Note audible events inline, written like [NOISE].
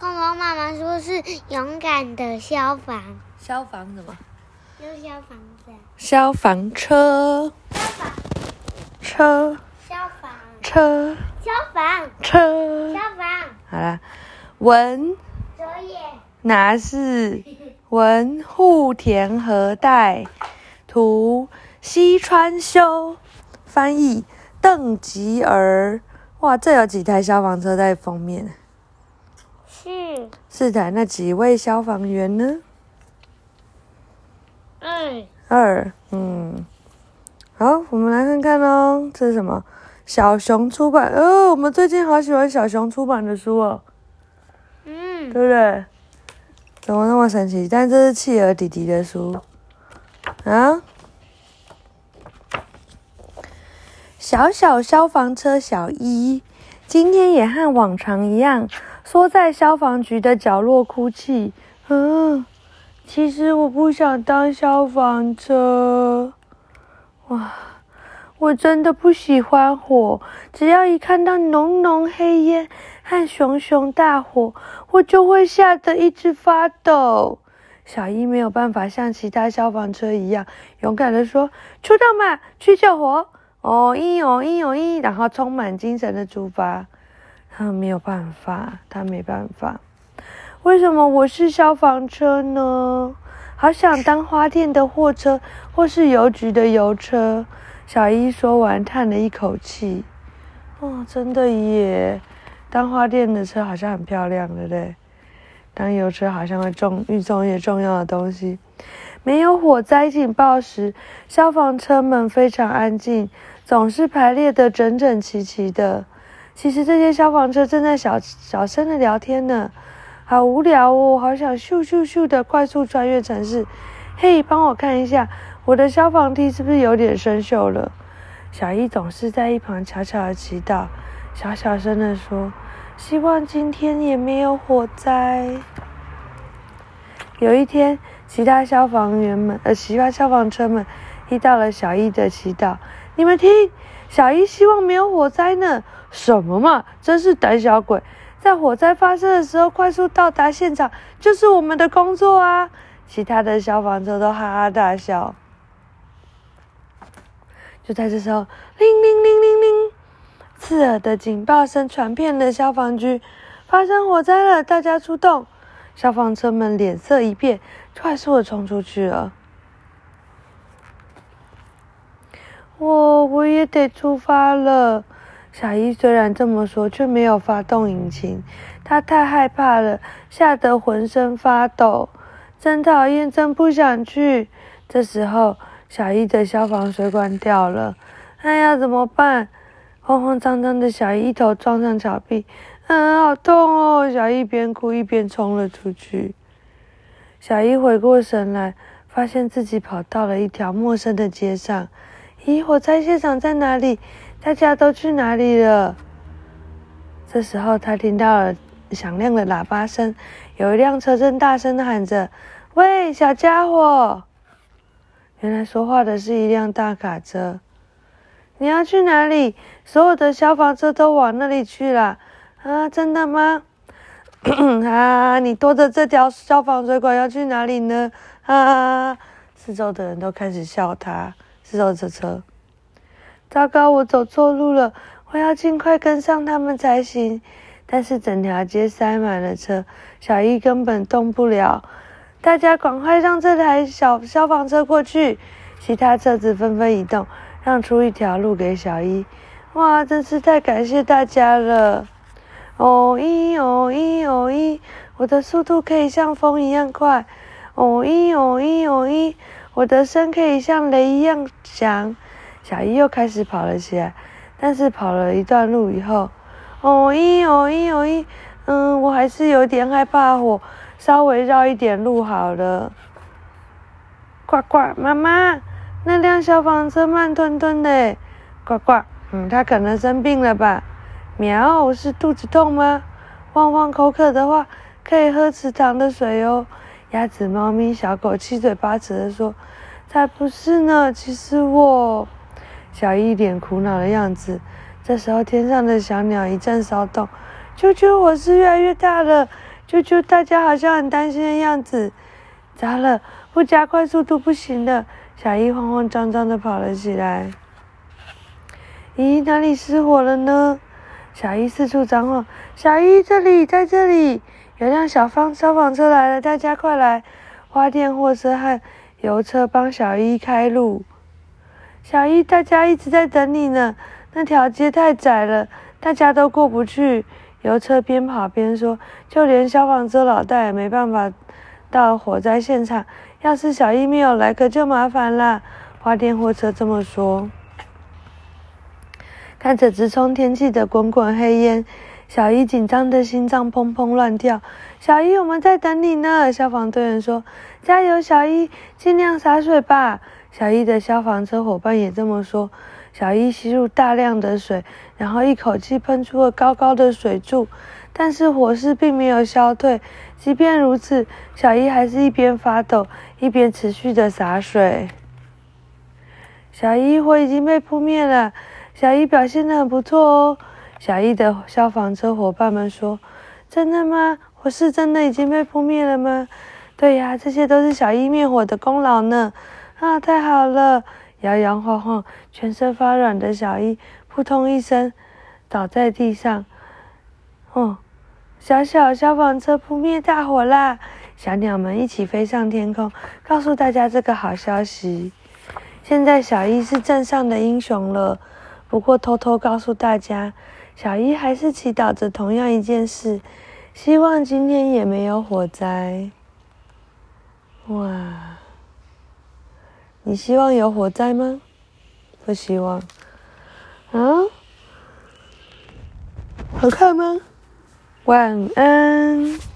空空妈妈说是勇敢的消防，消防什么？有消防车。消防车，消防。车，消防。车，消防。车。消防。好啦，文。作业。拿是 [LAUGHS] 文户田和代，图西川修，翻译。邓吉儿。哇，这有几台消防车在封面？是四台，那几位消防员呢？二二，嗯，好，我们来看看哦，这是什么？小熊出版，哦，我们最近好喜欢小熊出版的书哦，嗯对不对？怎么那么神奇？但这是企鹅弟弟的书啊。小小消防车小一，今天也和往常一样，缩在消防局的角落哭泣。嗯，其实我不想当消防车。哇，我真的不喜欢火，只要一看到浓浓黑烟和熊熊大火，我就会吓得一直发抖。小一没有办法像其他消防车一样勇敢地说：“出动吧，去救火！”哦一哦一哦一，然后充满精神的出发。他没有办法，他没办法。为什么我是消防车呢？好想当花店的货车，或是邮局的邮车。小一说完，叹了一口气。哦，真的耶，当花店的车好像很漂亮，对不对？当邮车好像会重运送一些重要的东西。没有火灾警报时，消防车们非常安静，总是排列得整整齐齐的。其实这些消防车正在小小声的聊天呢，好无聊哦，好想咻咻咻的快速穿越城市。嘿，帮我看一下，我的消防梯是不是有点生锈了？小一总是在一旁悄悄的祈祷，小小声的说：“希望今天也没有火灾。”有一天，其他消防员们，呃，其他消防车们听到了小一的祈祷。你们听，小姨希望没有火灾呢。什么嘛，真是胆小鬼！在火灾发生的时候，快速到达现场就是我们的工作啊！其他的消防车都哈哈大笑。就在这时候，铃铃铃铃铃，刺耳的警报声传遍了消防局，发生火灾了，大家出动。消防车们脸色一变，快速的冲出去了。我也得出发了。小一虽然这么说，却没有发动引擎，他太害怕了，吓得浑身发抖，真讨厌，真不想去。这时候，小一的消防水管掉了，哎呀，怎么办？慌慌张张的小一一头撞上墙壁，嗯，好痛哦！小一边哭一边冲了出去。小一回过神来，发现自己跑到了一条陌生的街上。咦，火灾现场在哪里？大家都去哪里了？这时候，他听到了响亮的喇叭声，有一辆车正大声的喊着：“喂，小家伙！”原来说话的是一辆大卡车。你要去哪里？所有的消防车都往那里去了。啊，真的吗？[COUGHS] 啊，你拖着这条消防水管要去哪里呢？啊！四周的人都开始笑他，四周的车。糟糕，我走错路了，我要尽快跟上他们才行。但是整条街塞满了车，小一根本动不了。大家赶快让这台小消防车过去！其他车子纷纷移动，让出一条路给小一。哇，真是太感谢大家了！哦一哦一哦一，我的速度可以像风一样快。哦一哦一哦一，我的声可以像雷一样响。小一又开始跑了起来，但是跑了一段路以后，哦咦哦咦哦咦，嗯，我还是有点害怕火，稍微绕一点路好了。呱呱，妈妈，那辆消防车慢吞吞的，呱呱，嗯，它可能生病了吧？喵，是肚子痛吗？汪汪，口渴的话可以喝池塘的水哦。鸭子、猫咪、小狗七嘴八舌的说：“才不是呢，其实我……”小一脸苦恼的样子。这时候，天上的小鸟一阵骚动，啾啾，火势越来越大了，啾啾，大家好像很担心的样子。糟了，不加快速度不行了。小一慌慌张张的跑了起来。咦，哪里失火了呢？小一四处张望。小一，这里，在这里，有辆小方消防车来了，大家快来！花店货车和油车帮小一开路。小一，大家一直在等你呢。那条街太窄了，大家都过不去。油车边跑边说：“就连消防车老大也没办法到火灾现场。要是小一没有来，可就麻烦了。”花店货车这么说。看着直冲天际的滚滚黑烟，小伊紧张的心脏砰砰乱跳。小伊，我们在等你呢。消防队员说：“加油，小伊，尽量洒水吧。”小伊的消防车伙伴也这么说。小伊吸入大量的水，然后一口气喷出了高高的水柱，但是火势并没有消退。即便如此，小伊还是一边发抖，一边持续的洒水。小伊，火已经被扑灭了。小伊表现得很不错哦，小伊的消防车伙伴们说：“真的吗？火势真的已经被扑灭了吗？”“对呀，这些都是小伊灭火的功劳呢。”“啊，太好了！”摇摇晃晃、全身发软的小伊扑通一声倒在地上。哦，小小消防车扑灭大火啦！小鸟们一起飞上天空，告诉大家这个好消息。现在小伊是镇上的英雄了。不过，偷偷告诉大家，小伊还是祈祷着同样一件事，希望今天也没有火灾。哇，你希望有火灾吗？不希望。啊？好看吗？晚安。